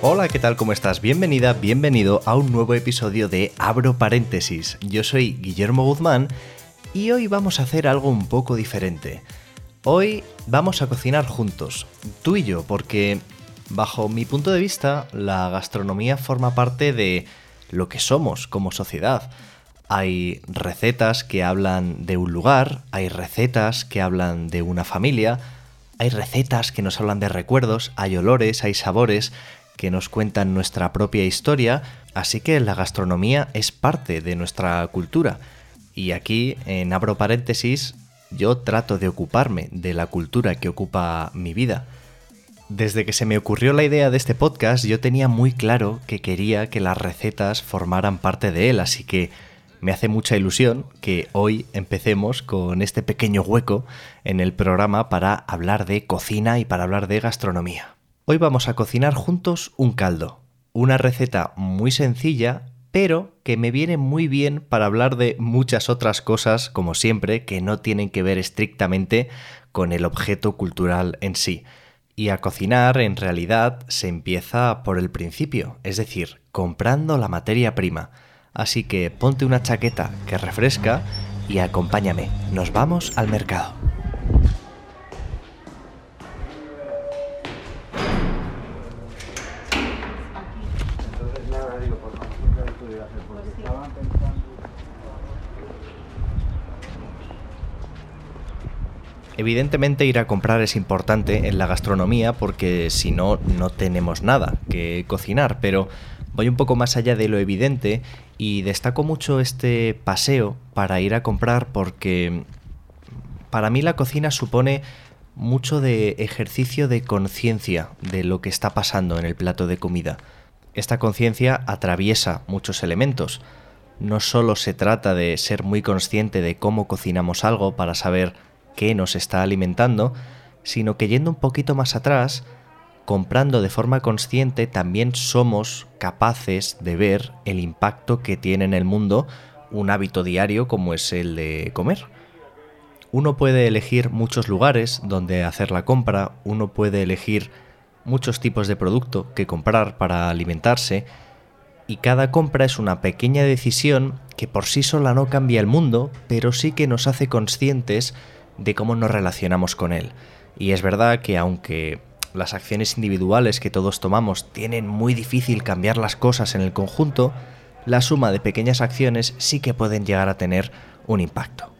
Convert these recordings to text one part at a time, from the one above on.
Hola, ¿qué tal? ¿Cómo estás? Bienvenida, bienvenido a un nuevo episodio de Abro Paréntesis. Yo soy Guillermo Guzmán y hoy vamos a hacer algo un poco diferente. Hoy vamos a cocinar juntos, tú y yo, porque bajo mi punto de vista la gastronomía forma parte de lo que somos como sociedad. Hay recetas que hablan de un lugar, hay recetas que hablan de una familia, hay recetas que nos hablan de recuerdos, hay olores, hay sabores que nos cuentan nuestra propia historia, así que la gastronomía es parte de nuestra cultura. Y aquí, en abro paréntesis, yo trato de ocuparme de la cultura que ocupa mi vida. Desde que se me ocurrió la idea de este podcast, yo tenía muy claro que quería que las recetas formaran parte de él, así que me hace mucha ilusión que hoy empecemos con este pequeño hueco en el programa para hablar de cocina y para hablar de gastronomía. Hoy vamos a cocinar juntos un caldo, una receta muy sencilla, pero que me viene muy bien para hablar de muchas otras cosas, como siempre, que no tienen que ver estrictamente con el objeto cultural en sí. Y a cocinar, en realidad, se empieza por el principio, es decir, comprando la materia prima. Así que ponte una chaqueta que refresca y acompáñame. Nos vamos al mercado. Evidentemente ir a comprar es importante en la gastronomía porque si no, no tenemos nada que cocinar, pero voy un poco más allá de lo evidente y destaco mucho este paseo para ir a comprar porque para mí la cocina supone mucho de ejercicio de conciencia de lo que está pasando en el plato de comida. Esta conciencia atraviesa muchos elementos. No solo se trata de ser muy consciente de cómo cocinamos algo para saber qué nos está alimentando, sino que yendo un poquito más atrás, comprando de forma consciente, también somos capaces de ver el impacto que tiene en el mundo un hábito diario como es el de comer. Uno puede elegir muchos lugares donde hacer la compra, uno puede elegir muchos tipos de producto que comprar para alimentarse, y cada compra es una pequeña decisión que por sí sola no cambia el mundo, pero sí que nos hace conscientes de cómo nos relacionamos con él. Y es verdad que aunque las acciones individuales que todos tomamos tienen muy difícil cambiar las cosas en el conjunto, la suma de pequeñas acciones sí que pueden llegar a tener un impacto.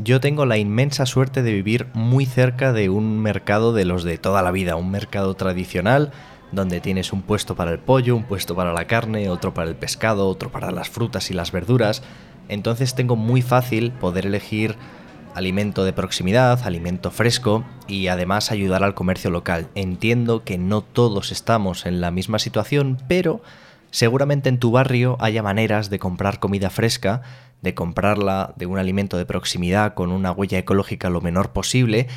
Yo tengo la inmensa suerte de vivir muy cerca de un mercado de los de toda la vida, un mercado tradicional donde tienes un puesto para el pollo, un puesto para la carne, otro para el pescado, otro para las frutas y las verduras. Entonces tengo muy fácil poder elegir alimento de proximidad, alimento fresco y además ayudar al comercio local. Entiendo que no todos estamos en la misma situación, pero seguramente en tu barrio haya maneras de comprar comida fresca, de comprarla de un alimento de proximidad con una huella ecológica lo menor posible,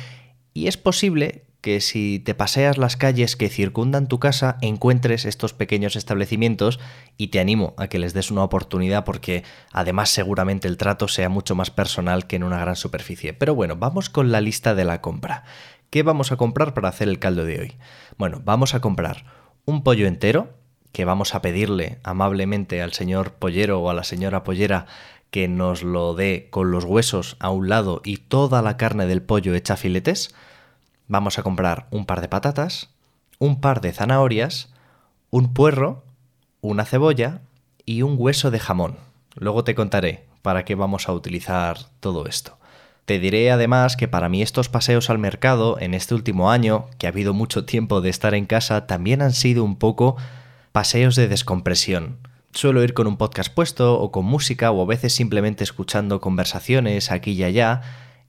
y es posible que si te paseas las calles que circundan tu casa encuentres estos pequeños establecimientos y te animo a que les des una oportunidad porque además seguramente el trato sea mucho más personal que en una gran superficie. Pero bueno, vamos con la lista de la compra. ¿Qué vamos a comprar para hacer el caldo de hoy? Bueno, vamos a comprar un pollo entero que vamos a pedirle amablemente al señor pollero o a la señora pollera que nos lo dé con los huesos a un lado y toda la carne del pollo hecha filetes vamos a comprar un par de patatas, un par de zanahorias, un puerro, una cebolla y un hueso de jamón. Luego te contaré para qué vamos a utilizar todo esto. Te diré además que para mí estos paseos al mercado en este último año, que ha habido mucho tiempo de estar en casa, también han sido un poco paseos de descompresión. Suelo ir con un podcast puesto o con música o a veces simplemente escuchando conversaciones aquí y allá.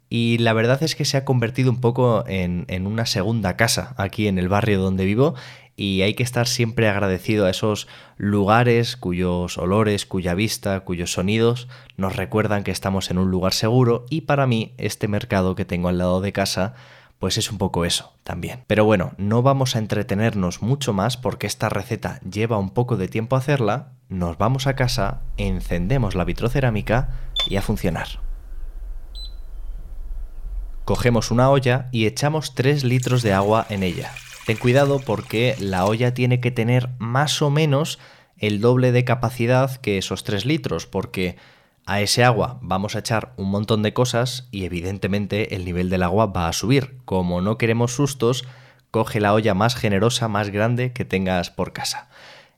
Y la verdad es que se ha convertido un poco en, en, una segunda casa aquí en el barrio donde vivo y hay que estar siempre agradecido a esos lugares cuyos olores, cuya vista, cuyos sonidos nos recuerdan que estamos en un lugar seguro. Y para mí este mercado que tengo al lado de casa pues es un poco eso también. Pero bueno, no vamos a entretenernos mucho más porque esta receta lleva un poco de tiempo hacerla, nos vamos a casa, encendemos la vitrocerámica y a funcionar. Cogemos una olla y echamos 3 litros de agua en ella. Ten cuidado porque la olla tiene que tener más o menos el doble de capacidad que esos 3 litros, porque a ese agua vamos a echar un montón de cosas y evidentemente el nivel del agua va a subir. Como no queremos sustos, coge la olla más generosa, más grande que tengas por casa.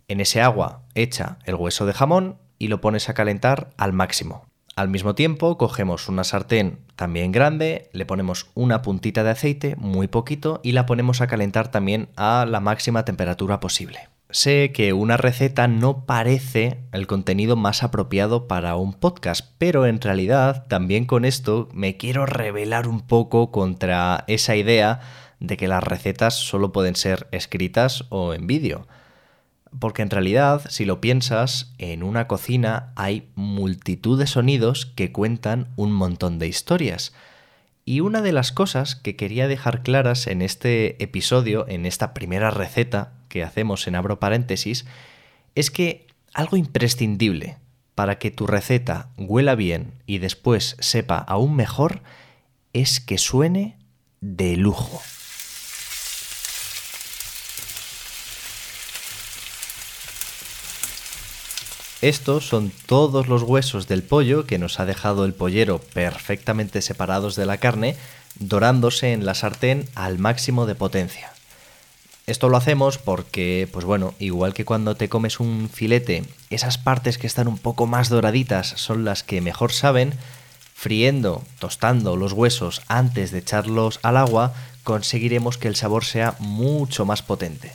En ese agua echa el hueso de jamón y lo pones a calentar al máximo. Al mismo tiempo, cogemos una sartén también grande, le ponemos una puntita de aceite, muy poquito, y la ponemos a calentar también a la máxima temperatura posible. Sé que una receta no parece el contenido más apropiado para un podcast, pero en realidad también con esto me quiero revelar un poco contra esa idea de que las recetas solo pueden ser escritas o en vídeo. Porque en realidad, si lo piensas, en una cocina hay multitud de sonidos que cuentan un montón de historias. Y una de las cosas que quería dejar claras en este episodio, en esta primera receta que hacemos en abro paréntesis, es que algo imprescindible para que tu receta huela bien y después sepa aún mejor es que suene de lujo. Estos son todos los huesos del pollo que nos ha dejado el pollero perfectamente separados de la carne, dorándose en la sartén al máximo de potencia. Esto lo hacemos porque, pues bueno, igual que cuando te comes un filete, esas partes que están un poco más doraditas son las que mejor saben, friendo, tostando los huesos antes de echarlos al agua, conseguiremos que el sabor sea mucho más potente.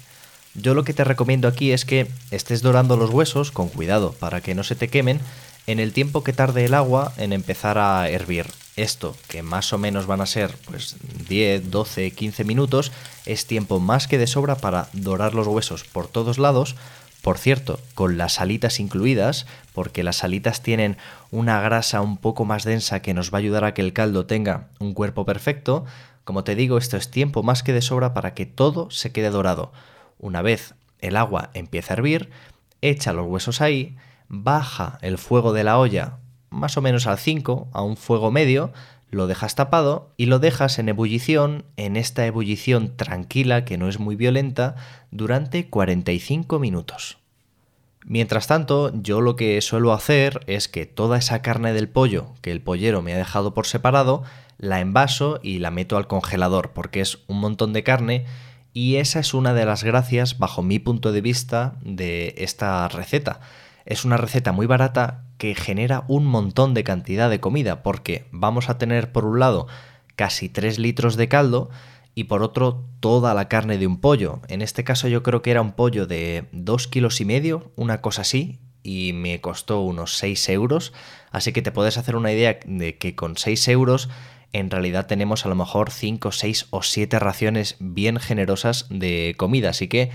Yo lo que te recomiendo aquí es que estés dorando los huesos con cuidado para que no se te quemen en el tiempo que tarde el agua en empezar a hervir. Esto, que más o menos van a ser pues 10, 12, 15 minutos, es tiempo más que de sobra para dorar los huesos por todos lados. Por cierto, con las alitas incluidas, porque las alitas tienen una grasa un poco más densa que nos va a ayudar a que el caldo tenga un cuerpo perfecto. Como te digo, esto es tiempo más que de sobra para que todo se quede dorado. Una vez el agua empieza a hervir, echa los huesos ahí, baja el fuego de la olla más o menos al 5, a un fuego medio, lo dejas tapado y lo dejas en ebullición, en esta ebullición tranquila que no es muy violenta, durante 45 minutos. Mientras tanto, yo lo que suelo hacer es que toda esa carne del pollo que el pollero me ha dejado por separado, la envaso y la meto al congelador, porque es un montón de carne y esa es una de las gracias, bajo mi punto de vista, de esta receta. Es una receta muy barata que genera un montón de cantidad de comida, porque vamos a tener por un lado casi 3 litros de caldo y por otro toda la carne de un pollo. En este caso yo creo que era un pollo de 2 kilos y medio, una cosa así, y me costó unos 6 euros. Así que te puedes hacer una idea de que con 6 euros en realidad tenemos a lo mejor 5, 6 o 7 raciones bien generosas de comida. Así que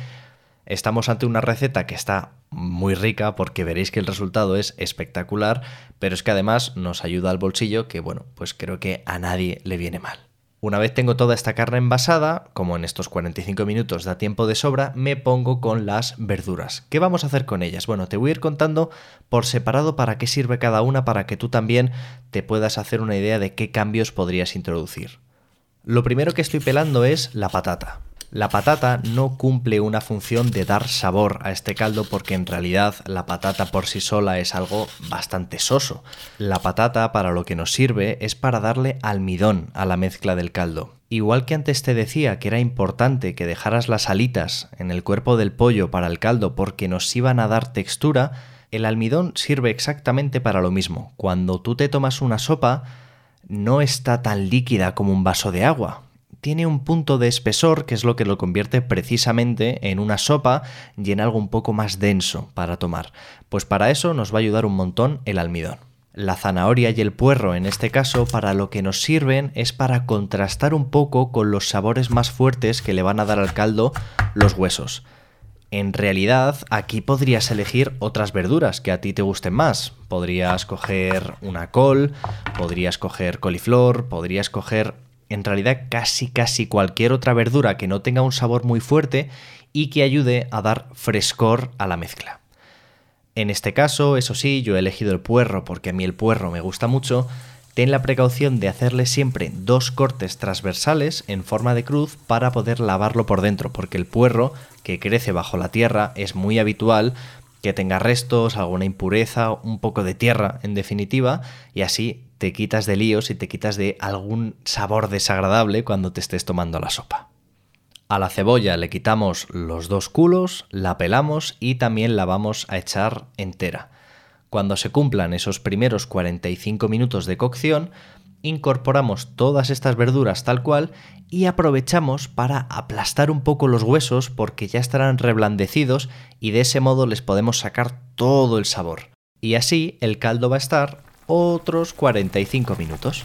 estamos ante una receta que está muy rica porque veréis que el resultado es espectacular, pero es que además nos ayuda al bolsillo que bueno, pues creo que a nadie le viene mal. Una vez tengo toda esta carne envasada, como en estos 45 minutos da tiempo de sobra, me pongo con las verduras. ¿Qué vamos a hacer con ellas? Bueno, te voy a ir contando por separado para qué sirve cada una para que tú también te puedas hacer una idea de qué cambios podrías introducir. Lo primero que estoy pelando es la patata. La patata no cumple una función de dar sabor a este caldo porque en realidad la patata por sí sola es algo bastante soso. La patata para lo que nos sirve es para darle almidón a la mezcla del caldo. Igual que antes te decía que era importante que dejaras las alitas en el cuerpo del pollo para el caldo porque nos iban a dar textura, el almidón sirve exactamente para lo mismo. Cuando tú te tomas una sopa, no está tan líquida como un vaso de agua tiene un punto de espesor que es lo que lo convierte precisamente en una sopa y en algo un poco más denso para tomar. Pues para eso nos va a ayudar un montón el almidón. La zanahoria y el puerro en este caso para lo que nos sirven es para contrastar un poco con los sabores más fuertes que le van a dar al caldo los huesos. En realidad, aquí podrías elegir otras verduras que a ti te gusten más. Podrías coger una col, podrías coger coliflor, podrías coger en realidad casi casi cualquier otra verdura que no tenga un sabor muy fuerte y que ayude a dar frescor a la mezcla. En este caso, eso sí, yo he elegido el puerro porque a mí el puerro me gusta mucho. Ten la precaución de hacerle siempre dos cortes transversales en forma de cruz para poder lavarlo por dentro, porque el puerro que crece bajo la tierra es muy habitual que tenga restos, alguna impureza, un poco de tierra en definitiva, y así te quitas de líos y te quitas de algún sabor desagradable cuando te estés tomando la sopa. A la cebolla le quitamos los dos culos, la pelamos y también la vamos a echar entera. Cuando se cumplan esos primeros 45 minutos de cocción, incorporamos todas estas verduras tal cual y aprovechamos para aplastar un poco los huesos porque ya estarán reblandecidos y de ese modo les podemos sacar todo el sabor. Y así el caldo va a estar otros 45 minutos.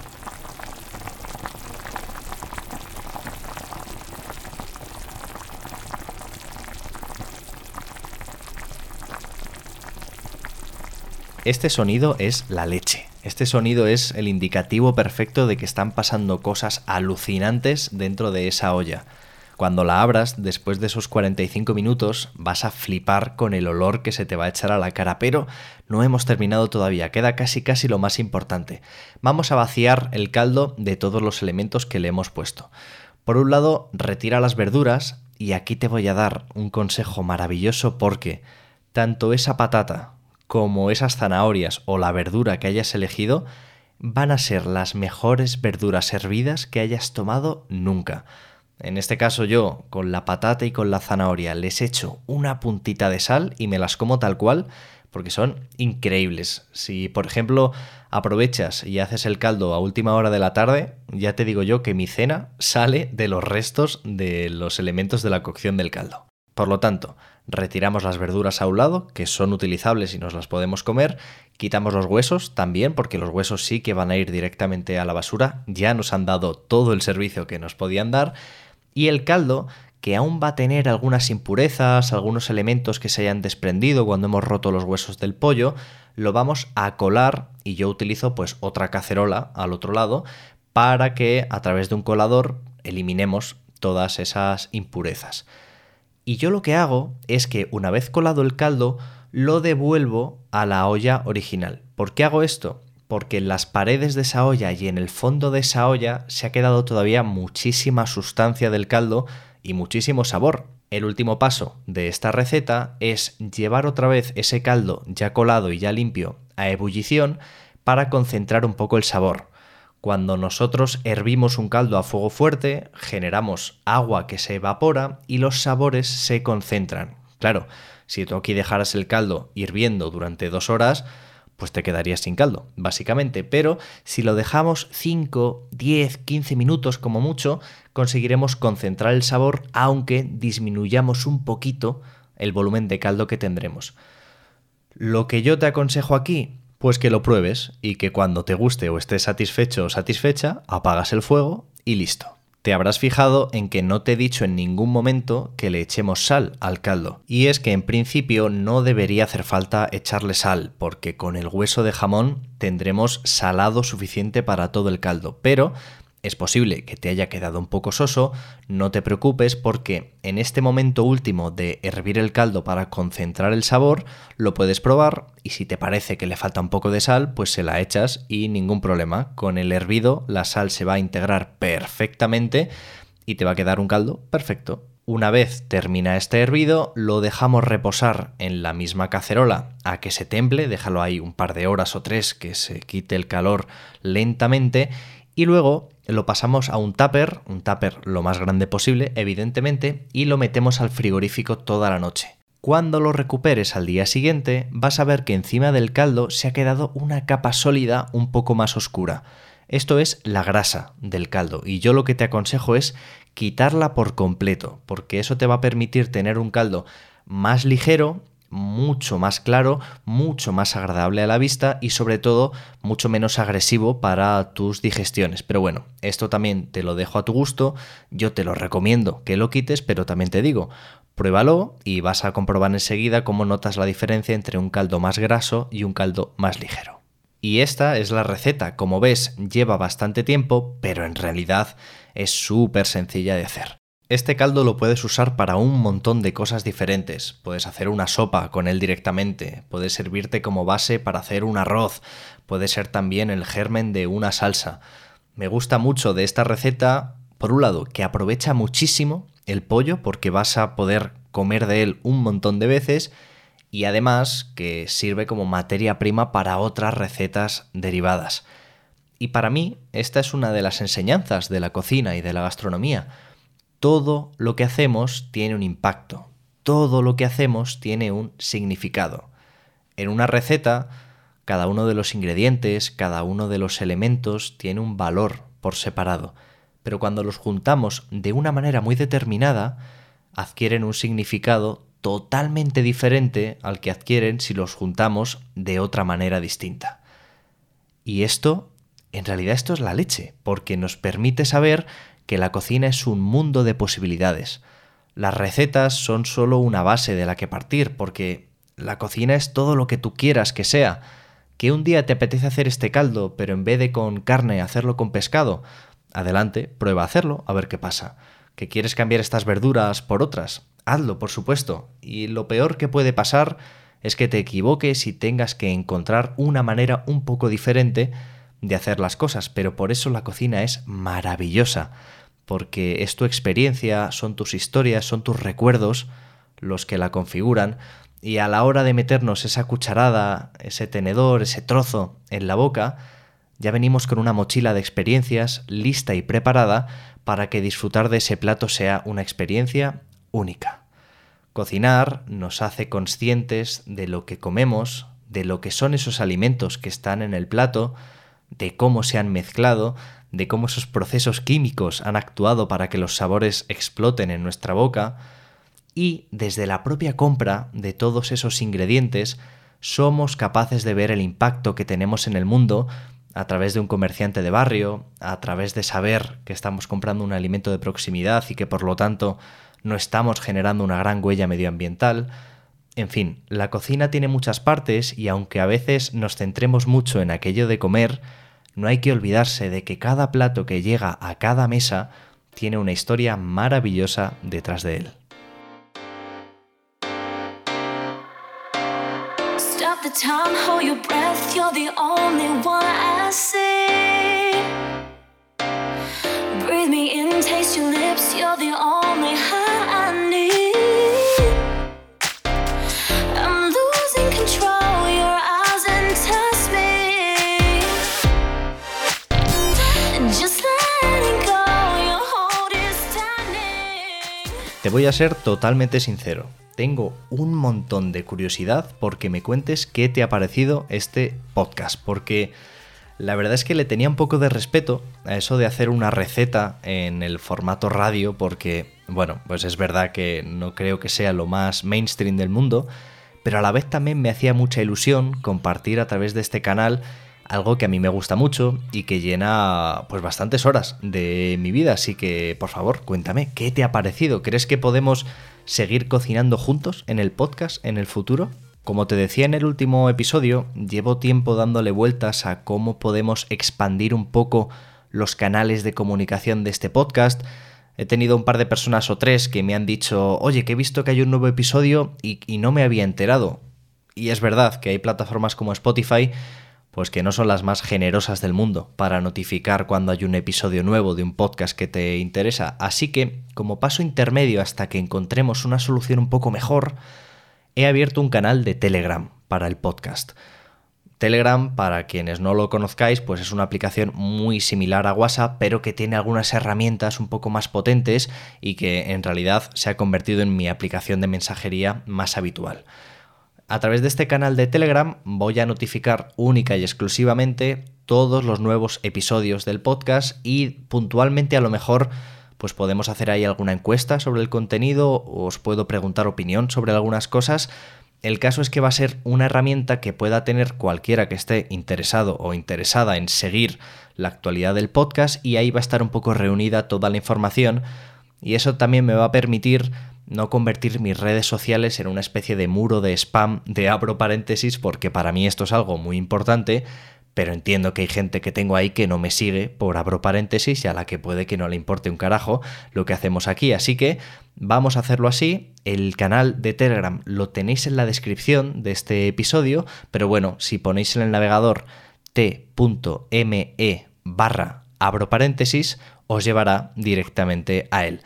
Este sonido es la leche. Este sonido es el indicativo perfecto de que están pasando cosas alucinantes dentro de esa olla. Cuando la abras, después de esos 45 minutos, vas a flipar con el olor que se te va a echar a la cara, pero no hemos terminado todavía, queda casi casi lo más importante. Vamos a vaciar el caldo de todos los elementos que le hemos puesto. Por un lado, retira las verduras y aquí te voy a dar un consejo maravilloso porque tanto esa patata como esas zanahorias o la verdura que hayas elegido van a ser las mejores verduras hervidas que hayas tomado nunca. En este caso yo con la patata y con la zanahoria les echo una puntita de sal y me las como tal cual porque son increíbles. Si por ejemplo aprovechas y haces el caldo a última hora de la tarde, ya te digo yo que mi cena sale de los restos de los elementos de la cocción del caldo. Por lo tanto, retiramos las verduras a un lado, que son utilizables y nos las podemos comer, quitamos los huesos también, porque los huesos sí que van a ir directamente a la basura, ya nos han dado todo el servicio que nos podían dar, y el caldo, que aún va a tener algunas impurezas, algunos elementos que se hayan desprendido cuando hemos roto los huesos del pollo, lo vamos a colar y yo utilizo pues otra cacerola al otro lado para que a través de un colador eliminemos todas esas impurezas. Y yo lo que hago es que una vez colado el caldo, lo devuelvo a la olla original. ¿Por qué hago esto? Porque en las paredes de esa olla y en el fondo de esa olla se ha quedado todavía muchísima sustancia del caldo y muchísimo sabor. El último paso de esta receta es llevar otra vez ese caldo ya colado y ya limpio a ebullición para concentrar un poco el sabor. Cuando nosotros hervimos un caldo a fuego fuerte, generamos agua que se evapora y los sabores se concentran. Claro, si tú aquí dejaras el caldo hirviendo durante dos horas, pues te quedarías sin caldo, básicamente. Pero si lo dejamos 5, 10, 15 minutos como mucho, conseguiremos concentrar el sabor, aunque disminuyamos un poquito el volumen de caldo que tendremos. Lo que yo te aconsejo aquí, pues que lo pruebes y que cuando te guste o estés satisfecho o satisfecha, apagas el fuego y listo. Te habrás fijado en que no te he dicho en ningún momento que le echemos sal al caldo. Y es que en principio no debería hacer falta echarle sal, porque con el hueso de jamón tendremos salado suficiente para todo el caldo. Pero es posible que te haya quedado un poco soso, no te preocupes porque en este momento último de hervir el caldo para concentrar el sabor, lo puedes probar y si te parece que le falta un poco de sal, pues se la echas y ningún problema. Con el hervido la sal se va a integrar perfectamente y te va a quedar un caldo perfecto. Una vez termina este hervido, lo dejamos reposar en la misma cacerola a que se temple, déjalo ahí un par de horas o tres que se quite el calor lentamente y luego lo pasamos a un tupper, un tupper lo más grande posible, evidentemente, y lo metemos al frigorífico toda la noche. Cuando lo recuperes al día siguiente, vas a ver que encima del caldo se ha quedado una capa sólida un poco más oscura. Esto es la grasa del caldo y yo lo que te aconsejo es quitarla por completo, porque eso te va a permitir tener un caldo más ligero, mucho más claro, mucho más agradable a la vista y sobre todo mucho menos agresivo para tus digestiones. Pero bueno, esto también te lo dejo a tu gusto, yo te lo recomiendo que lo quites, pero también te digo, pruébalo y vas a comprobar enseguida cómo notas la diferencia entre un caldo más graso y un caldo más ligero. Y esta es la receta, como ves, lleva bastante tiempo, pero en realidad es súper sencilla de hacer. Este caldo lo puedes usar para un montón de cosas diferentes. Puedes hacer una sopa con él directamente, puedes servirte como base para hacer un arroz, puede ser también el germen de una salsa. Me gusta mucho de esta receta, por un lado, que aprovecha muchísimo el pollo porque vas a poder comer de él un montón de veces y además que sirve como materia prima para otras recetas derivadas. Y para mí, esta es una de las enseñanzas de la cocina y de la gastronomía todo lo que hacemos tiene un impacto, todo lo que hacemos tiene un significado. En una receta, cada uno de los ingredientes, cada uno de los elementos tiene un valor por separado, pero cuando los juntamos de una manera muy determinada, adquieren un significado totalmente diferente al que adquieren si los juntamos de otra manera distinta. Y esto, en realidad esto es la leche, porque nos permite saber que la cocina es un mundo de posibilidades. Las recetas son solo una base de la que partir, porque la cocina es todo lo que tú quieras que sea. Que un día te apetece hacer este caldo, pero en vez de con carne hacerlo con pescado, adelante, prueba a hacerlo, a ver qué pasa. Que quieres cambiar estas verduras por otras, hazlo, por supuesto. Y lo peor que puede pasar es que te equivoques y tengas que encontrar una manera un poco diferente de hacer las cosas, pero por eso la cocina es maravillosa, porque es tu experiencia, son tus historias, son tus recuerdos los que la configuran, y a la hora de meternos esa cucharada, ese tenedor, ese trozo en la boca, ya venimos con una mochila de experiencias lista y preparada para que disfrutar de ese plato sea una experiencia única. Cocinar nos hace conscientes de lo que comemos, de lo que son esos alimentos que están en el plato, de cómo se han mezclado, de cómo esos procesos químicos han actuado para que los sabores exploten en nuestra boca, y desde la propia compra de todos esos ingredientes somos capaces de ver el impacto que tenemos en el mundo a través de un comerciante de barrio, a través de saber que estamos comprando un alimento de proximidad y que por lo tanto no estamos generando una gran huella medioambiental, en fin, la cocina tiene muchas partes y aunque a veces nos centremos mucho en aquello de comer, no hay que olvidarse de que cada plato que llega a cada mesa tiene una historia maravillosa detrás de él. Te voy a ser totalmente sincero. Tengo un montón de curiosidad porque me cuentes qué te ha parecido este podcast, porque la verdad es que le tenía un poco de respeto a eso de hacer una receta en el formato radio, porque, bueno, pues es verdad que no creo que sea lo más mainstream del mundo, pero a la vez también me hacía mucha ilusión compartir a través de este canal algo que a mí me gusta mucho y que llena pues bastantes horas de mi vida, así que por favor, cuéntame, ¿qué te ha parecido? ¿Crees que podemos seguir cocinando juntos en el podcast en el futuro? Como te decía en el último episodio, llevo tiempo dándole vueltas a cómo podemos expandir un poco los canales de comunicación de este podcast. He tenido un par de personas o tres que me han dicho, oye, que he visto que hay un nuevo episodio y, y no me había enterado. Y es verdad que hay plataformas como Spotify pues que no son las más generosas del mundo para notificar cuando hay un episodio nuevo de un podcast que te interesa. Así que, como paso intermedio hasta que encontremos una solución un poco mejor, he abierto un canal de Telegram para el podcast. Telegram, para quienes no lo conozcáis, pues es una aplicación muy similar a WhatsApp, pero que tiene algunas herramientas un poco más potentes y que en realidad se ha convertido en mi aplicación de mensajería más habitual. A través de este canal de Telegram voy a notificar única y exclusivamente todos los nuevos episodios del podcast y puntualmente a lo mejor pues podemos hacer ahí alguna encuesta sobre el contenido, os puedo preguntar opinión sobre algunas cosas. El caso es que va a ser una herramienta que pueda tener cualquiera que esté interesado o interesada en seguir la actualidad del podcast y ahí va a estar un poco reunida toda la información y eso también me va a permitir no convertir mis redes sociales en una especie de muro de spam de abro paréntesis porque para mí esto es algo muy importante pero entiendo que hay gente que tengo ahí que no me sigue por abro paréntesis y a la que puede que no le importe un carajo lo que hacemos aquí. Así que vamos a hacerlo así. El canal de Telegram lo tenéis en la descripción de este episodio, pero bueno, si ponéis en el navegador t.me barra abro paréntesis, os llevará directamente a él.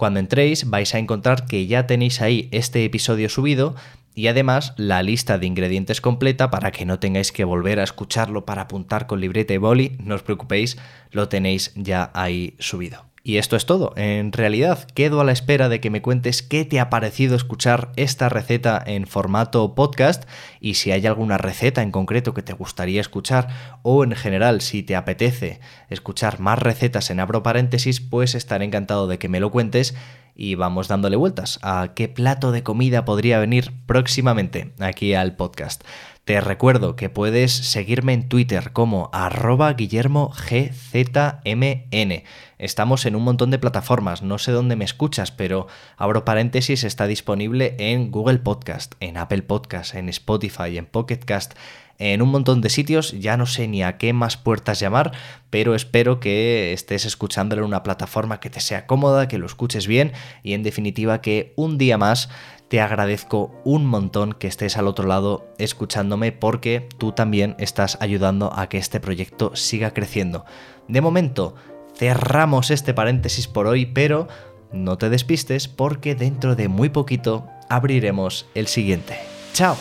Cuando entréis vais a encontrar que ya tenéis ahí este episodio subido y además la lista de ingredientes completa para que no tengáis que volver a escucharlo para apuntar con libreta y boli, no os preocupéis, lo tenéis ya ahí subido. Y esto es todo. En realidad, quedo a la espera de que me cuentes qué te ha parecido escuchar esta receta en formato podcast y si hay alguna receta en concreto que te gustaría escuchar o en general si te apetece escuchar más recetas en abro paréntesis, pues estaré encantado de que me lo cuentes y vamos dándole vueltas a qué plato de comida podría venir próximamente aquí al podcast. Te recuerdo que puedes seguirme en Twitter como arroba guillermogzmn. Estamos en un montón de plataformas, no sé dónde me escuchas, pero abro paréntesis, está disponible en Google Podcast, en Apple Podcast, en Spotify, en Pocket Cast, en un montón de sitios, ya no sé ni a qué más puertas llamar, pero espero que estés escuchándolo en una plataforma que te sea cómoda, que lo escuches bien y en definitiva que un día más te agradezco un montón que estés al otro lado escuchándome porque tú también estás ayudando a que este proyecto siga creciendo. De momento, cerramos este paréntesis por hoy, pero no te despistes porque dentro de muy poquito abriremos el siguiente. ¡Chao!